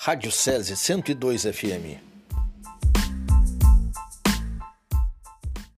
Rádio SESI 102 FM.